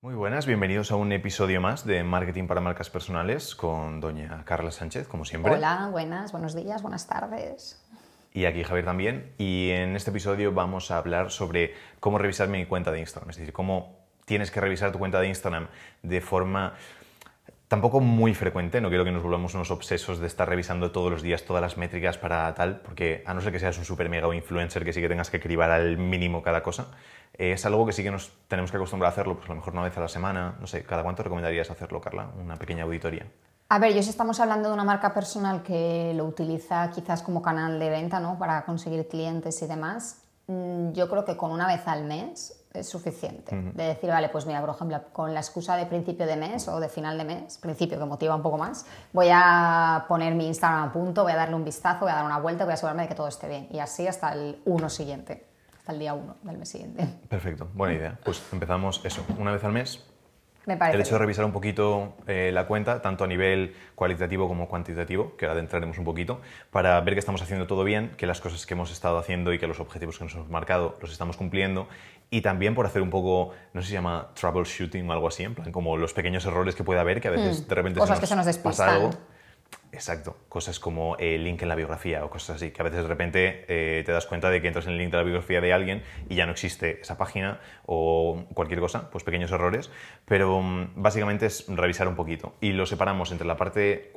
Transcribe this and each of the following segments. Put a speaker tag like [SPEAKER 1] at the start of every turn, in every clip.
[SPEAKER 1] Muy buenas, bienvenidos a un episodio más de Marketing para Marcas Personales con doña Carla Sánchez, como siempre.
[SPEAKER 2] Hola, buenas, buenos días, buenas tardes.
[SPEAKER 1] Y aquí Javier también. Y en este episodio vamos a hablar sobre cómo revisar mi cuenta de Instagram, es decir, cómo tienes que revisar tu cuenta de Instagram de forma tampoco muy frecuente, no quiero que nos volvamos unos obsesos de estar revisando todos los días todas las métricas para tal, porque a no ser que seas un super mega influencer que sí que tengas que cribar al mínimo cada cosa, eh, es algo que sí que nos tenemos que acostumbrar a hacerlo, pues a lo mejor una vez a la semana, no sé, ¿cada cuánto recomendarías hacerlo, Carla? Una pequeña auditoría.
[SPEAKER 2] A ver, yo si estamos hablando de una marca personal que lo utiliza quizás como canal de venta, ¿no? Para conseguir clientes y demás, mm, yo creo que con una vez al mes es suficiente. De decir, vale, pues mira, por ejemplo, con la excusa de principio de mes o de final de mes, principio que motiva un poco más, voy a poner mi Instagram a punto, voy a darle un vistazo, voy a dar una vuelta, voy a asegurarme de que todo esté bien. Y así hasta el uno siguiente, hasta el día uno del mes siguiente.
[SPEAKER 1] Perfecto, buena idea. Pues empezamos eso, una vez al mes,
[SPEAKER 2] Me
[SPEAKER 1] el hecho de revisar un poquito eh, la cuenta, tanto a nivel cualitativo como cuantitativo, que ahora adentraremos un poquito, para ver que estamos haciendo todo bien, que las cosas que hemos estado haciendo y que los objetivos que nos hemos marcado los estamos cumpliendo, y también por hacer un poco, no sé si se llama troubleshooting o algo así, en plan, como los pequeños errores que puede haber, que a veces de repente
[SPEAKER 2] Hmm. Cosas que se nos
[SPEAKER 1] pasa
[SPEAKER 2] despistan.
[SPEAKER 1] algo. Exacto, cosas como el link en la biografía o cosas así, que a veces de repente eh, te das cuenta de que entras en el link de la biografía de alguien y ya no existe esa página o cualquier cosa, pues pequeños errores, pero mm, básicamente es revisar un poquito y lo separamos entre la parte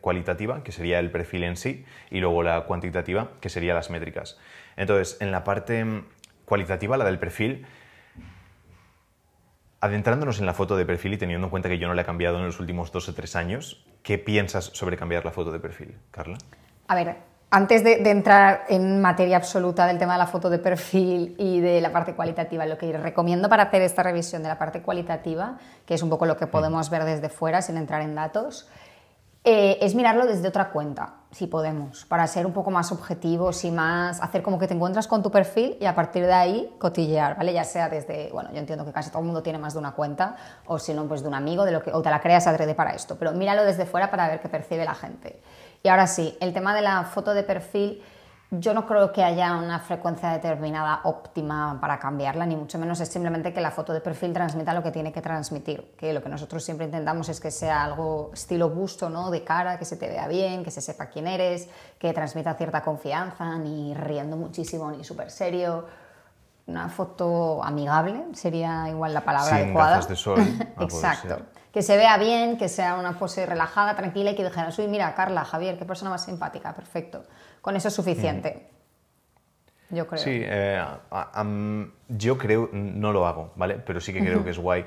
[SPEAKER 1] cualitativa, que sería el perfil en sí, y luego la cuantitativa, que sería las métricas. Entonces, en la parte mm, cualitativa, la del perfil, Adentrándonos en la foto de perfil y teniendo en cuenta que yo no la he cambiado en los últimos dos o tres años, ¿qué piensas sobre cambiar la foto de perfil, Carla?
[SPEAKER 2] A ver, antes de, de entrar en materia absoluta del tema de la foto de perfil y de la parte cualitativa, lo que recomiendo para hacer esta revisión de la parte cualitativa, que es un poco lo que podemos ver desde fuera sin entrar en datos, eh, es mirarlo desde otra cuenta, si podemos, para ser un poco más objetivos y más hacer como que te encuentras con tu perfil y a partir de ahí cotillear, ¿vale? Ya sea desde, bueno, yo entiendo que casi todo el mundo tiene más de una cuenta, o si no, pues de un amigo, de lo que, o te la creas adrede para esto, pero míralo desde fuera para ver qué percibe la gente. Y ahora sí, el tema de la foto de perfil, yo no creo que haya una frecuencia determinada óptima para cambiarla, ni mucho menos es simplemente que la foto de perfil transmita lo que tiene que transmitir, que lo que nosotros siempre intentamos es que sea algo estilo busto, ¿no? De cara, que se te vea bien, que se sepa quién eres, que transmita cierta confianza, ni riendo muchísimo, ni súper serio. Una foto amigable sería igual la palabra
[SPEAKER 1] Sin
[SPEAKER 2] adecuada.
[SPEAKER 1] gafas de sol,
[SPEAKER 2] Exacto. Que se vea bien, que sea una pose relajada, tranquila y que dijeras, uy, mira, Carla, Javier, qué persona más simpática, perfecto. Con eso es suficiente. Yo creo.
[SPEAKER 1] Sí, eh, a- am- yo creo, no lo hago, ¿vale? Pero sí que creo que es guay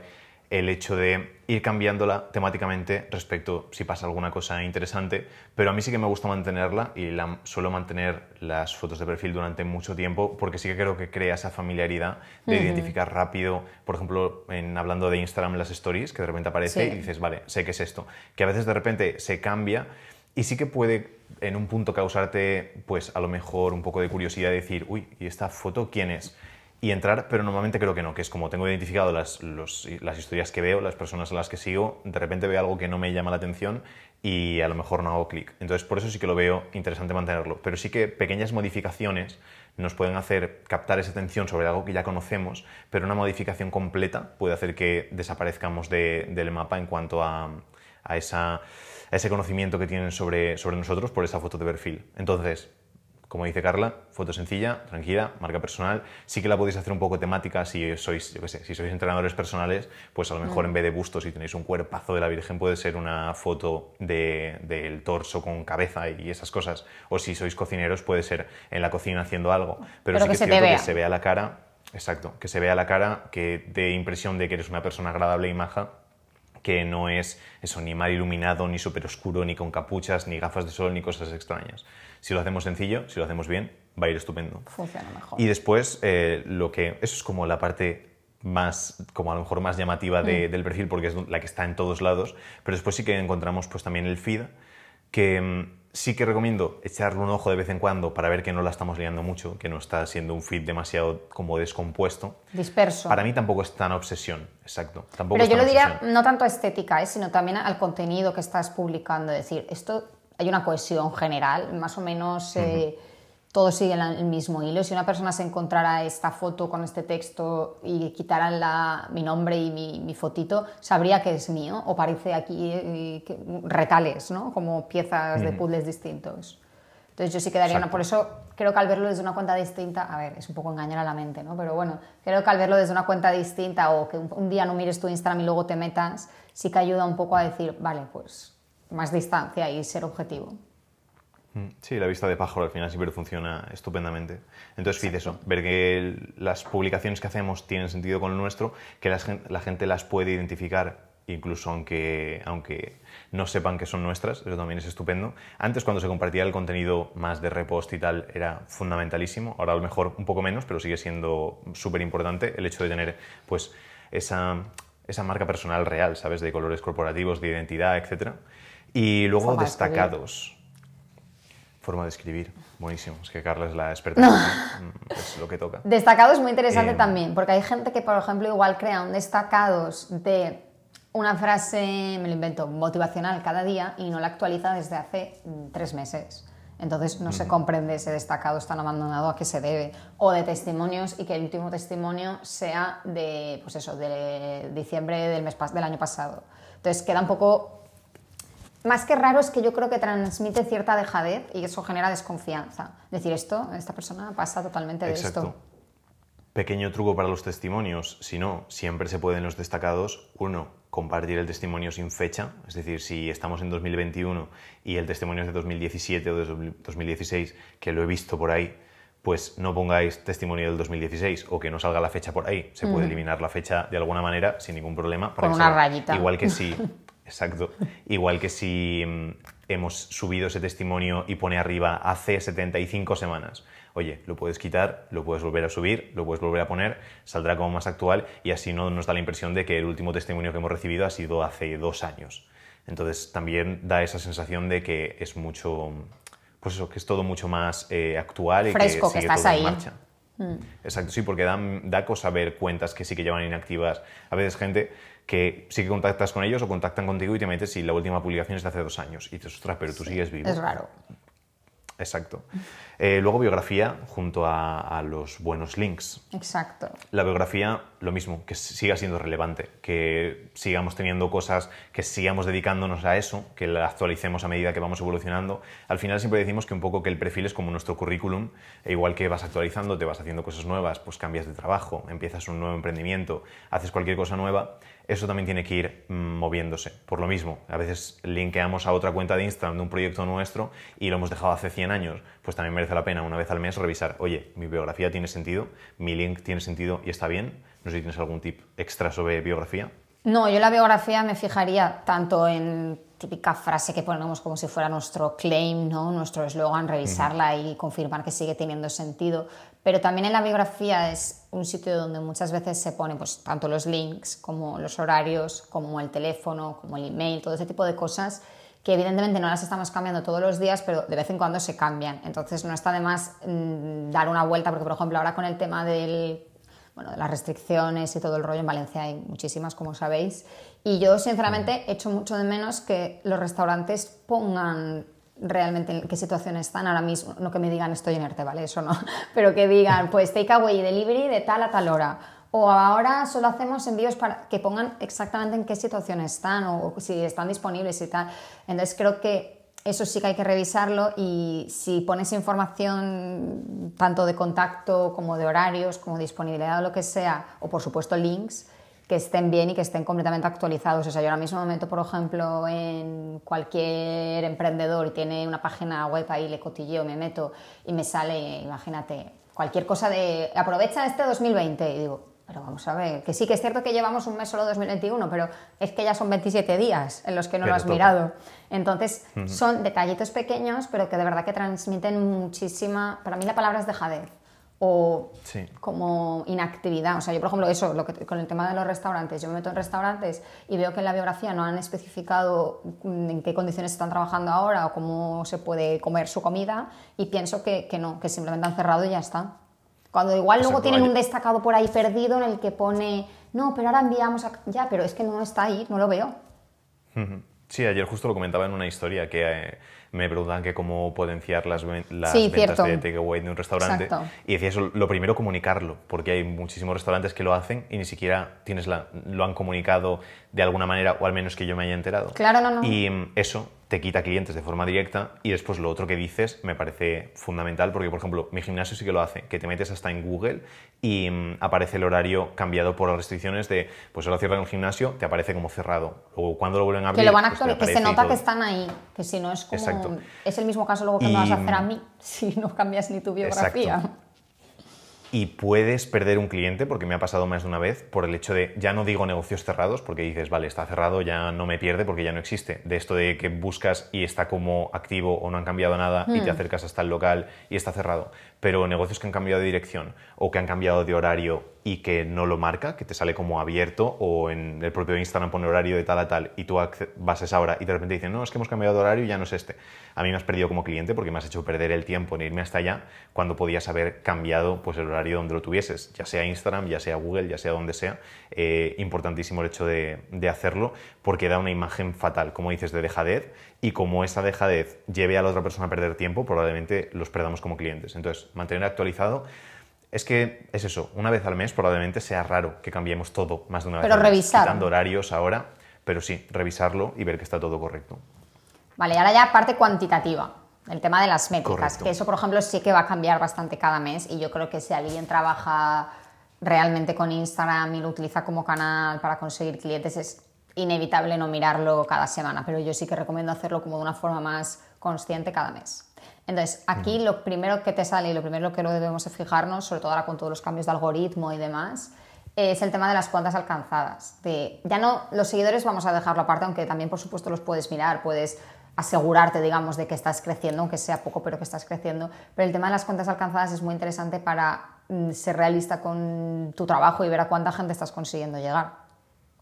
[SPEAKER 1] el hecho de ir cambiándola temáticamente respecto si pasa alguna cosa interesante, pero a mí sí que me gusta mantenerla y la, suelo mantener las fotos de perfil durante mucho tiempo porque sí que creo que crea esa familiaridad de identificar rápido, por ejemplo, en, hablando de Instagram las stories, que de repente aparece
[SPEAKER 2] Sí.
[SPEAKER 1] y dices, vale, sé que es esto, que a veces de repente se cambia y sí que puede en un punto causarte, pues a lo mejor un poco de curiosidad, decir, uy, ¿y esta foto quién es? Y entrar, pero normalmente creo que no, que es como tengo identificado las, los- las historias que veo, las personas a las que sigo, de repente veo algo que no me llama la atención y a lo mejor no hago clic. Entonces, por eso sí que lo veo interesante mantenerlo. Pero sí que pequeñas modificaciones nos pueden hacer captar esa atención sobre algo que ya conocemos, pero una modificación completa puede hacer que desaparezcamos de- del mapa en cuanto a, a esa, a ese conocimiento que tienen sobre, sobre nosotros por esa foto de perfil. Entonces, como dice Carla, foto sencilla, tranquila, marca personal. Sí que la podéis hacer un poco temática si sois, yo qué sé, si sois entrenadores personales, pues a lo mejor en vez de busto, si tenéis un cuerpazo de la Virgen, puede ser una foto de- del torso con cabeza y esas cosas. O si sois cocineros, puede ser en la cocina haciendo algo. Pero,
[SPEAKER 2] Pero
[SPEAKER 1] sí
[SPEAKER 2] que
[SPEAKER 1] que es cierto
[SPEAKER 2] vea.
[SPEAKER 1] que se vea la cara, exacto, que se vea la cara, que dé impresión de que eres una persona agradable y maja que no es eso, ni mal iluminado, ni súper oscuro, ni con capuchas, ni gafas de sol, ni cosas extrañas. Si lo hacemos sencillo, si lo hacemos bien, va a ir estupendo.
[SPEAKER 2] Funciona mejor.
[SPEAKER 1] Y después, eh, lo que, eso es como la parte más, como a lo mejor más llamativa de- del perfil, porque es la que está en todos lados, pero después sí que encontramos pues también el feed, que mm, sí que recomiendo echarle un ojo de vez en cuando para ver que no la estamos liando mucho, que no está siendo un feed demasiado como descompuesto.
[SPEAKER 2] Disperso.
[SPEAKER 1] Para mí tampoco es tan obsesión, exacto. Tampoco
[SPEAKER 2] Pero yo lo diría
[SPEAKER 1] obsesión.
[SPEAKER 2] no tanto a estética, ¿eh? sino también al contenido que estás publicando. Es decir, esto hay una cohesión general, más o menos eh, sigue la- el mismo hilo. Si una persona se encontrara esta foto con este texto y quitaran la- mi nombre y mi, mi fotito, sabría que es mío o parece aquí eh, que- retales, ¿no? Como piezas de puzzles distintos. Entonces yo sí que daría una, por eso creo que al verlo desde una cuenta distinta, a ver, es un poco engañar a la mente, ¿no? Pero bueno, creo que al verlo desde una cuenta distinta o que un, un día no mires tu Instagram y luego te metas, sí que ayuda un poco a decir, vale, pues más distancia y ser objetivo.
[SPEAKER 1] Mm, Sí, la vista de pájaro al final siempre funciona estupendamente. Entonces, fíjate eso, ver que las publicaciones que hacemos tienen sentido con el nuestro, que la, la gente las puede identificar, incluso aunque, aunque no sepan que son nuestras, eso también es estupendo. Antes, cuando se compartía el contenido más de repost y tal, era fundamentalísimo, ahora a lo mejor un poco menos, pero sigue siendo súper importante el hecho de tener pues, esa, esa marca personal real, ¿sabes? De colores corporativos, de identidad, etc. Y luego destacados. Forma de escribir, buenísimo. Es que Carla es la experta. esto. Mm, Es lo que toca.
[SPEAKER 2] Destacado es muy interesante
[SPEAKER 1] Em.
[SPEAKER 2] también, porque hay gente que, por ejemplo, igual crea un destacados de una frase, me lo invento, motivacional cada día y no la actualiza desde hace mm, tres meses. Entonces no se comprende ese destacado tan abandonado a qué se debe. O de testimonios y que el último testimonio sea de, pues eso, de diciembre del, mes, del año pasado. Entonces queda un poco más que raro es que yo creo que transmite cierta dejadez y eso genera desconfianza. Decir esto, esta persona pasa totalmente de
[SPEAKER 1] Exacto.
[SPEAKER 2] esto.
[SPEAKER 1] Pequeño truco para los testimonios. Si no, siempre se puede en los destacados, uno, compartir el testimonio sin fecha. Es decir, si estamos en 2021 y el testimonio es de 2017 o de 2016, que lo he visto por ahí, pues no pongáis testimonio del 2016 o que no salga la fecha por ahí. Se puede eliminar la fecha de alguna manera sin ningún problema. para
[SPEAKER 2] Con una rayita.
[SPEAKER 1] Igual que si, exacto, igual que si mm, hemos subido ese testimonio y pone arriba hace 75 semanas. Oye, lo puedes quitar, lo puedes volver a subir, lo puedes volver a poner, saldrá como más actual y así no nos da la impresión de que el último testimonio que hemos recibido ha sido hace dos años. Entonces también da esa sensación de que es mucho, pues eso, que es todo mucho más eh, actual y
[SPEAKER 2] Fresco,
[SPEAKER 1] que
[SPEAKER 2] que
[SPEAKER 1] sigue
[SPEAKER 2] estás
[SPEAKER 1] todo
[SPEAKER 2] ahí.
[SPEAKER 1] en marcha. Exacto, sí, porque da, da cosa ver cuentas que sí que llevan inactivas. A veces gente que sí que contactas con ellos o contactan contigo y te metes y la última publicación es de hace dos años. Y dices, ostras, pero tú sigues vivo.
[SPEAKER 2] Es raro.
[SPEAKER 1] Exacto. Eh, luego biografía junto a, a los buenos links.
[SPEAKER 2] Exacto.
[SPEAKER 1] La biografía, lo mismo, que siga siendo relevante, que sigamos teniendo cosas, que sigamos dedicándonos a eso, que la actualicemos a medida que vamos evolucionando. Al final siempre decimos que un poco que el perfil es como nuestro currículum, e igual que vas actualizando, te vas haciendo cosas nuevas, pues cambias de trabajo, empiezas un nuevo emprendimiento, haces cualquier cosa nueva, eso también tiene que ir mm, moviéndose. Por lo mismo, a veces linkeamos a otra cuenta de Instagram de un proyecto nuestro y lo hemos dejado hace 100 años, pues también merece la pena una vez al mes revisar, oye, mi biografía tiene sentido, mi link tiene sentido y está bien. No sé si tienes algún tip extra sobre biografía.
[SPEAKER 2] No, yo la biografía me fijaría tanto en típica frase que ponemos como si fuera nuestro claim, ¿no? nuestro eslogan, revisarla y confirmar que sigue teniendo sentido. Pero también en la biografía es un sitio donde muchas veces se pone pues, tanto los links como los horarios, como el teléfono, como el email, todo ese tipo de cosas que evidentemente no las estamos cambiando todos los días, pero de vez en cuando se cambian. Entonces no está de más mm, dar una vuelta, porque por ejemplo ahora con el tema del bueno, de las restricciones y todo el rollo en Valencia hay muchísimas, como sabéis. Y yo, sinceramente, echo mucho de menos que los restaurantes pongan realmente en qué situación están ahora mismo. No que me digan estoy en ERTE, ¿vale? Eso no. Pero que digan, pues takeaway y delivery de tal a tal hora. O ahora solo hacemos envíos para que pongan exactamente en qué situación están o si están disponibles y tal. Entonces creo que eso sí que hay que revisarlo y si pones información tanto de contacto como de horarios, como disponibilidad o lo que sea, o por supuesto links, que estén bien y que estén completamente actualizados. O sea, yo ahora mismo me meto, por ejemplo, en cualquier emprendedor y tiene una página web ahí, le cotilleo, me meto y me sale, imagínate, cualquier cosa de aprovecha este 2020 y digo, pero vamos a ver, que sí que es cierto que llevamos un mes solo 2021, pero es que ya son 27 días en los que no
[SPEAKER 1] Pero
[SPEAKER 2] lo has mirado. Entonces, son detallitos pequeños, pero que de verdad que transmiten muchísima, para mí la palabra es dejadez o
[SPEAKER 1] Sí.
[SPEAKER 2] como inactividad. O sea, yo, por ejemplo, eso, lo que, con el tema de los restaurantes, yo me meto en restaurantes y veo que en la biografía no han especificado en qué condiciones están trabajando ahora o cómo se puede comer su comida y pienso que, que no, que simplemente han cerrado y ya está. Cuando igual luego tienen un destacado por ahí perdido en el que pone, no, pero ahora enviamos a... Ya, pero es que no está ahí, no lo veo.
[SPEAKER 1] Sí, ayer justo lo comentaba en una historia que eh, me preguntaban que cómo potenciar las, las
[SPEAKER 2] Sí,
[SPEAKER 1] ventas
[SPEAKER 2] cierto.
[SPEAKER 1] de takeaway de un restaurante.
[SPEAKER 2] Exacto.
[SPEAKER 1] Y decía eso, lo primero comunicarlo, porque hay muchísimos restaurantes que lo hacen y ni siquiera tienes la, lo han comunicado de alguna manera, o al menos que yo me haya enterado.
[SPEAKER 2] Claro, no, no.
[SPEAKER 1] Y mm, eso te quita clientes de forma directa y después lo otro que dices me parece fundamental porque, por ejemplo, mi gimnasio sí que lo hace, que te metes hasta en Google y mm, aparece el horario cambiado por las restricciones de, pues ahora cierran el gimnasio, te aparece como cerrado. O cuando lo vuelven a abrir,
[SPEAKER 2] Que lo van a
[SPEAKER 1] pues
[SPEAKER 2] que se
[SPEAKER 1] aparece y
[SPEAKER 2] nota que están ahí, que si no es como...
[SPEAKER 1] Exacto.
[SPEAKER 2] Es el mismo caso luego que me vas a hacer a mí, si no cambias ni tu biografía.
[SPEAKER 1] Exacto. Y puedes perder un cliente, porque me ha pasado más de una vez, por el hecho de, ya no digo negocios cerrados, porque dices, vale, está cerrado, ya no me pierde porque ya no existe. De esto de que buscas y está como activo o no han cambiado nada y te acercas hasta el local y está cerrado. Pero negocios que han cambiado de dirección o que han cambiado de horario y que no lo marca, que te sale como abierto o en el propio Instagram pone horario de tal a tal y tú vas a esa hora y de repente dicen, no, es que hemos cambiado de horario y ya no es este. A mí me has perdido como cliente porque me has hecho perder el tiempo en irme hasta allá cuando podías haber cambiado pues, el horario donde lo tuvieses, ya sea Instagram, ya sea Google, ya sea donde sea. Eh, importantísimo el hecho de, de hacerlo porque da una imagen fatal, como dices, de dejadez y como esa dejadez lleve a la otra persona a perder tiempo, probablemente los perdamos como clientes. Entonces, mantener actualizado es que es eso, una vez al mes probablemente sea raro que cambiemos todo más de una vez
[SPEAKER 2] Pero
[SPEAKER 1] al mes,
[SPEAKER 2] revisar.
[SPEAKER 1] quitando horarios ahora, pero sí, revisarlo y ver que está todo correcto.
[SPEAKER 2] Vale, y ahora ya parte cuantitativa, el tema de las métricas,
[SPEAKER 1] Correcto.
[SPEAKER 2] que eso, por ejemplo, sí que va a cambiar bastante cada mes y yo creo que si alguien trabaja realmente con Instagram y lo utiliza como canal para conseguir clientes, es inevitable no mirarlo cada semana, pero yo sí que recomiendo hacerlo como de una forma más consciente cada mes. Entonces, aquí lo primero que te sale y lo primero que lo debemos de fijarnos, sobre todo ahora con todos los cambios de algoritmo y demás, es el tema de las cuentas alcanzadas. De, ya no, los seguidores vamos a dejarlo aparte, aunque también por supuesto los puedes mirar, puedes asegurarte, digamos, de que estás creciendo, aunque sea poco, pero que estás creciendo. Pero el tema de las cuentas alcanzadas es muy interesante para mm, ser realista con tu trabajo y ver a cuánta gente estás consiguiendo llegar.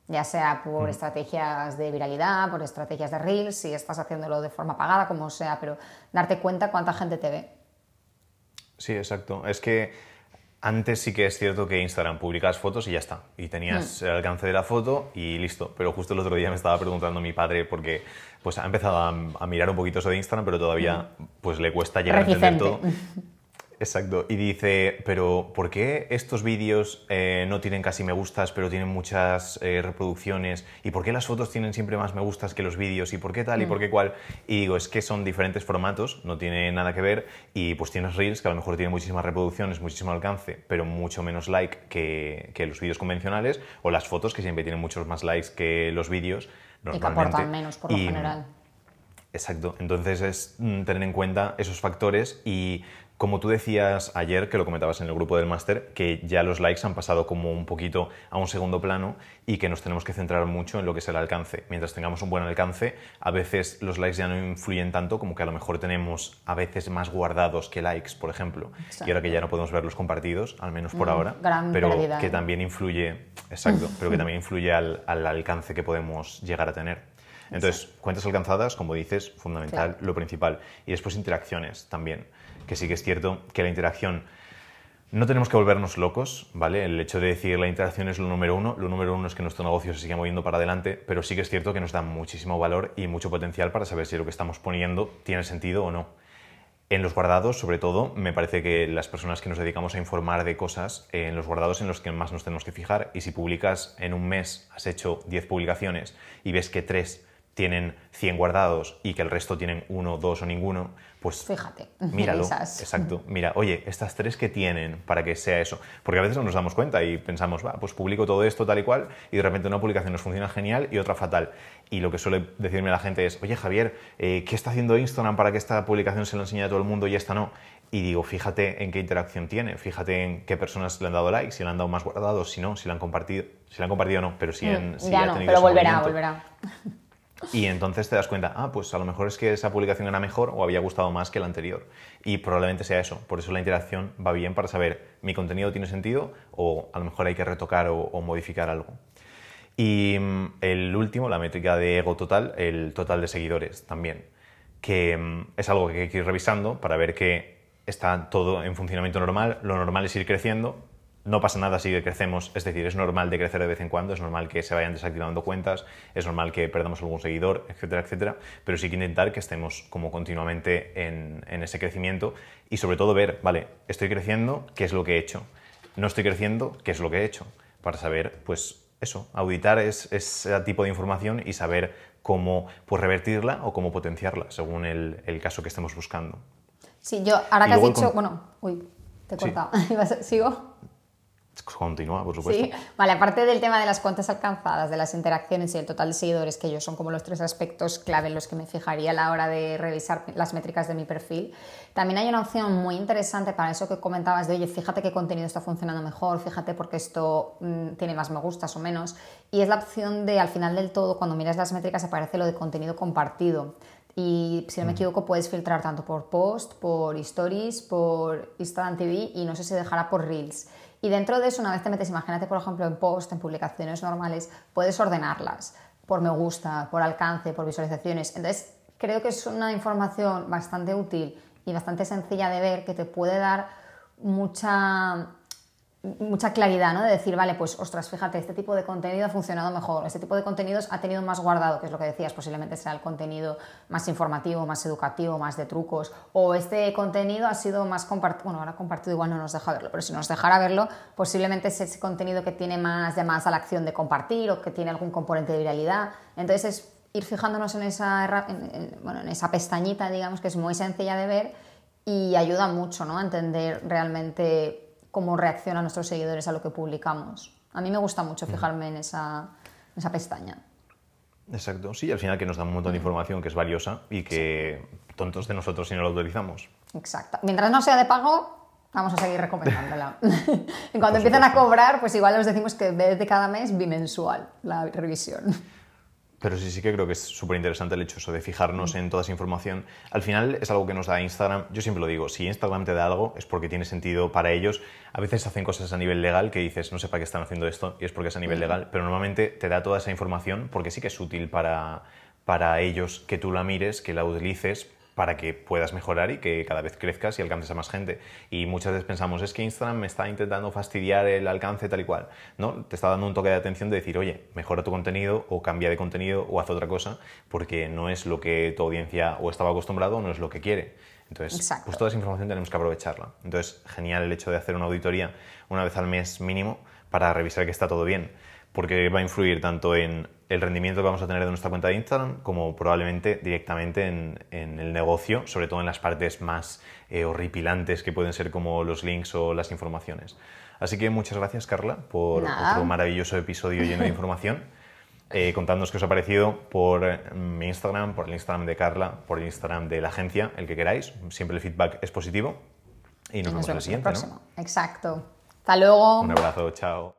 [SPEAKER 2] Ya sea por estrategias de viralidad, por estrategias de reels, si estás haciéndolo de forma pagada, como sea, pero darte cuenta cuánta gente te ve.
[SPEAKER 1] Sí, exacto. Es que antes sí que es cierto que Instagram publicabas fotos y ya está. Y tenías
[SPEAKER 2] Hmm.
[SPEAKER 1] el alcance de la foto y listo. Pero justo el otro día me estaba preguntando mi padre porque pues ha empezado a, a mirar un poquito eso de Instagram, pero todavía pues le cuesta llegar a entender todo. Exacto. Y dice, pero ¿por qué estos vídeos eh, no tienen casi me gustas, pero tienen muchas eh, reproducciones? ¿Y por qué las fotos tienen siempre más me gustas que los vídeos? ¿Y por qué tal y por qué cual? Y digo, es que son diferentes formatos, no tiene nada que ver. Y pues tienes Reels, que a lo mejor tienen muchísimas reproducciones, muchísimo alcance, pero mucho menos like que, que los vídeos convencionales. O las fotos, que siempre tienen muchos más likes que los vídeos.
[SPEAKER 2] Y que aportan menos por lo
[SPEAKER 1] Y-
[SPEAKER 2] general.
[SPEAKER 1] Exacto, entonces es mm, tener en cuenta esos factores y como tú decías ayer, que lo comentabas en el grupo del máster, que ya los likes han pasado como un poquito a un segundo plano y que nos tenemos que centrar mucho en lo que es el alcance. Mientras tengamos un buen alcance, a veces los likes ya no influyen tanto como que a lo mejor tenemos a veces más guardados que likes, por ejemplo. Y ahora que ya no podemos ver los compartidos, al menos por ahora,
[SPEAKER 2] gran
[SPEAKER 1] pero
[SPEAKER 2] pérdida,
[SPEAKER 1] que
[SPEAKER 2] ¿eh?
[SPEAKER 1] también influye, exacto, pero que también influye al, al alcance que podemos llegar a tener. Entonces, cuentas alcanzadas, como dices, fundamental,
[SPEAKER 2] Claro.
[SPEAKER 1] lo principal. Y después interacciones también, que sí que es cierto que la interacción no tenemos que volvernos locos, ¿vale? El hecho de decir la interacción es lo número uno, lo número uno es que nuestro negocio se siga moviendo para adelante, pero sí que es cierto que nos da muchísimo valor y mucho potencial para saber si lo que estamos poniendo tiene sentido o no. En los guardados, sobre todo, me parece que las personas que nos dedicamos a informar de cosas, eh, en los guardados en los que más nos tenemos que fijar, y si publicas en un mes, has hecho 10 publicaciones y ves que 3 tienen 100 guardados y que el resto tienen uno, dos o ninguno, pues
[SPEAKER 2] Fíjate.
[SPEAKER 1] míralo.
[SPEAKER 2] Esas.
[SPEAKER 1] Exacto. Mira, oye, estas tres que tienen para que sea eso. Porque a veces no nos damos cuenta y pensamos, va, pues publico todo esto tal y cual y de repente una publicación nos funciona genial y otra fatal. Y lo que suele decirme la gente es, oye Javier, eh, ¿qué está haciendo Instagram para que esta publicación se la enseñe a todo el mundo y esta no? Y digo, fíjate en qué interacción tiene, fíjate en qué personas le han dado like, si le han dado más guardados, si no, si la han compartido, si la han compartido o no, pero si, en, si
[SPEAKER 2] Mm, ya
[SPEAKER 1] ha
[SPEAKER 2] no,
[SPEAKER 1] tenido
[SPEAKER 2] pero volverá,
[SPEAKER 1] movimiento.
[SPEAKER 2] volverá.
[SPEAKER 1] Y entonces te das cuenta, ah, pues a lo mejor es que esa publicación era mejor o había gustado más que la anterior. Y probablemente sea eso. Por eso la interacción va bien para saber, mi contenido tiene sentido o a lo mejor hay que retocar o, o modificar algo. Y mm, el último, la métrica de ego total, el total de seguidores también, que mm, es algo que hay que ir revisando para ver que está todo en funcionamiento normal. Lo normal es ir creciendo no pasa nada si crecemos, es decir, es normal de crecer de vez en cuando, es normal que se vayan desactivando cuentas, es normal que perdamos algún seguidor, etcétera, etcétera, pero sí que intentar que estemos como continuamente en, ese crecimiento y sobre todo ver, vale, estoy creciendo, ¿qué es lo que he hecho? No estoy creciendo, ¿qué es lo que he hecho? Para saber, pues eso, auditar es, ese tipo de información y saber cómo pues, revertirla o cómo potenciarla según el, caso que estemos buscando.
[SPEAKER 2] Sí, yo, ahora que has dicho, bueno, uy, te he cortado, ¿sigo?
[SPEAKER 1] Continúa, por supuesto.
[SPEAKER 2] Sí, vale, aparte del tema de las cuentas alcanzadas, de las interacciones y el total de seguidores, que ellos son como los tres aspectos clave en los que me fijaría a la hora de revisar las métricas de mi perfil, también hay una opción muy interesante para eso que comentabas de, oye, fíjate qué contenido está funcionando mejor, fíjate porque esto mm, tiene más me gustas o menos, y es la opción de, al final del todo, cuando miras las métricas aparece lo de contenido compartido. Y si no me mm. equivoco, puedes filtrar tanto por post, por stories, por Instagram TV y no sé si dejará por reels. Y dentro de eso, una vez te metes, imagínate, por ejemplo, en post, en publicaciones normales, puedes ordenarlas por me gusta, por alcance, por visualizaciones. Entonces, creo que es una información bastante útil y bastante sencilla de ver que te puede dar mucha mucha claridad, ¿no? De decir, vale, pues ostras, fíjate, este tipo de contenido ha funcionado mejor, este tipo de contenidos ha tenido más guardado, que es lo que decías, posiblemente será el contenido más informativo, más educativo, más de trucos, o este contenido ha sido más compartido, bueno, ahora compartido igual no nos deja verlo, pero si nos dejara verlo, posiblemente es ese contenido que tiene más llamadas a la acción de compartir o que tiene algún componente de viralidad. Entonces es ir fijándonos en esa, bueno, en esa pestañita, digamos, que es muy sencilla de ver y ayuda mucho, ¿no? A entender realmente cómo reaccionan nuestros seguidores a lo que publicamos. A mí me gusta mucho fijarme en esa, esa pestaña.
[SPEAKER 1] Exacto, sí, al final que nos da un montón de información que es valiosa y que tontos de nosotros si no la utilizamos.
[SPEAKER 2] Exacto. Mientras no sea de pago, vamos a seguir recomendándola. en cuanto empiezan a cobrar, pues igual os decimos que de cada mes bimensual la revisión.
[SPEAKER 1] Pero sí, sí que creo que es súper interesante el hecho eso de fijarnos en toda esa información. Al final es algo que nos da Instagram. Yo siempre lo digo, si Instagram te da algo es porque tiene sentido para ellos. A veces hacen cosas a nivel legal que dices, no sé para qué están haciendo esto y es porque es a nivel legal, pero normalmente te da toda esa información porque sí que es útil para, para ellos que tú la mires, que la utilices para que puedas mejorar y que cada vez crezcas y alcances a más gente. Y muchas veces pensamos, es que Instagram me está intentando fastidiar el alcance tal y cual. No, te está dando un toque de atención de decir, oye, mejora tu contenido o cambia de contenido o haz otra cosa porque no es lo que tu audiencia o estaba acostumbrado o no es lo que quiere. Entonces, pues toda esa información tenemos que aprovecharla. Entonces, genial el hecho de hacer una auditoría una vez al mes mínimo para revisar que está todo bien porque va a influir tanto en el rendimiento que vamos a tener de nuestra cuenta de Instagram como probablemente directamente en, el negocio, sobre todo en las partes más eh, horripilantes que pueden ser como los links o las informaciones. Así que muchas gracias Carla por otro maravilloso episodio lleno de información. Eh, contadnos qué os ha parecido por eh, mi Instagram, por el Instagram de Carla, por el Instagram de la agencia, el que queráis. Siempre el feedback es positivo. Y nos, vemos, en el siguiente.
[SPEAKER 2] Exacto. Hasta luego.
[SPEAKER 1] Un abrazo, chao.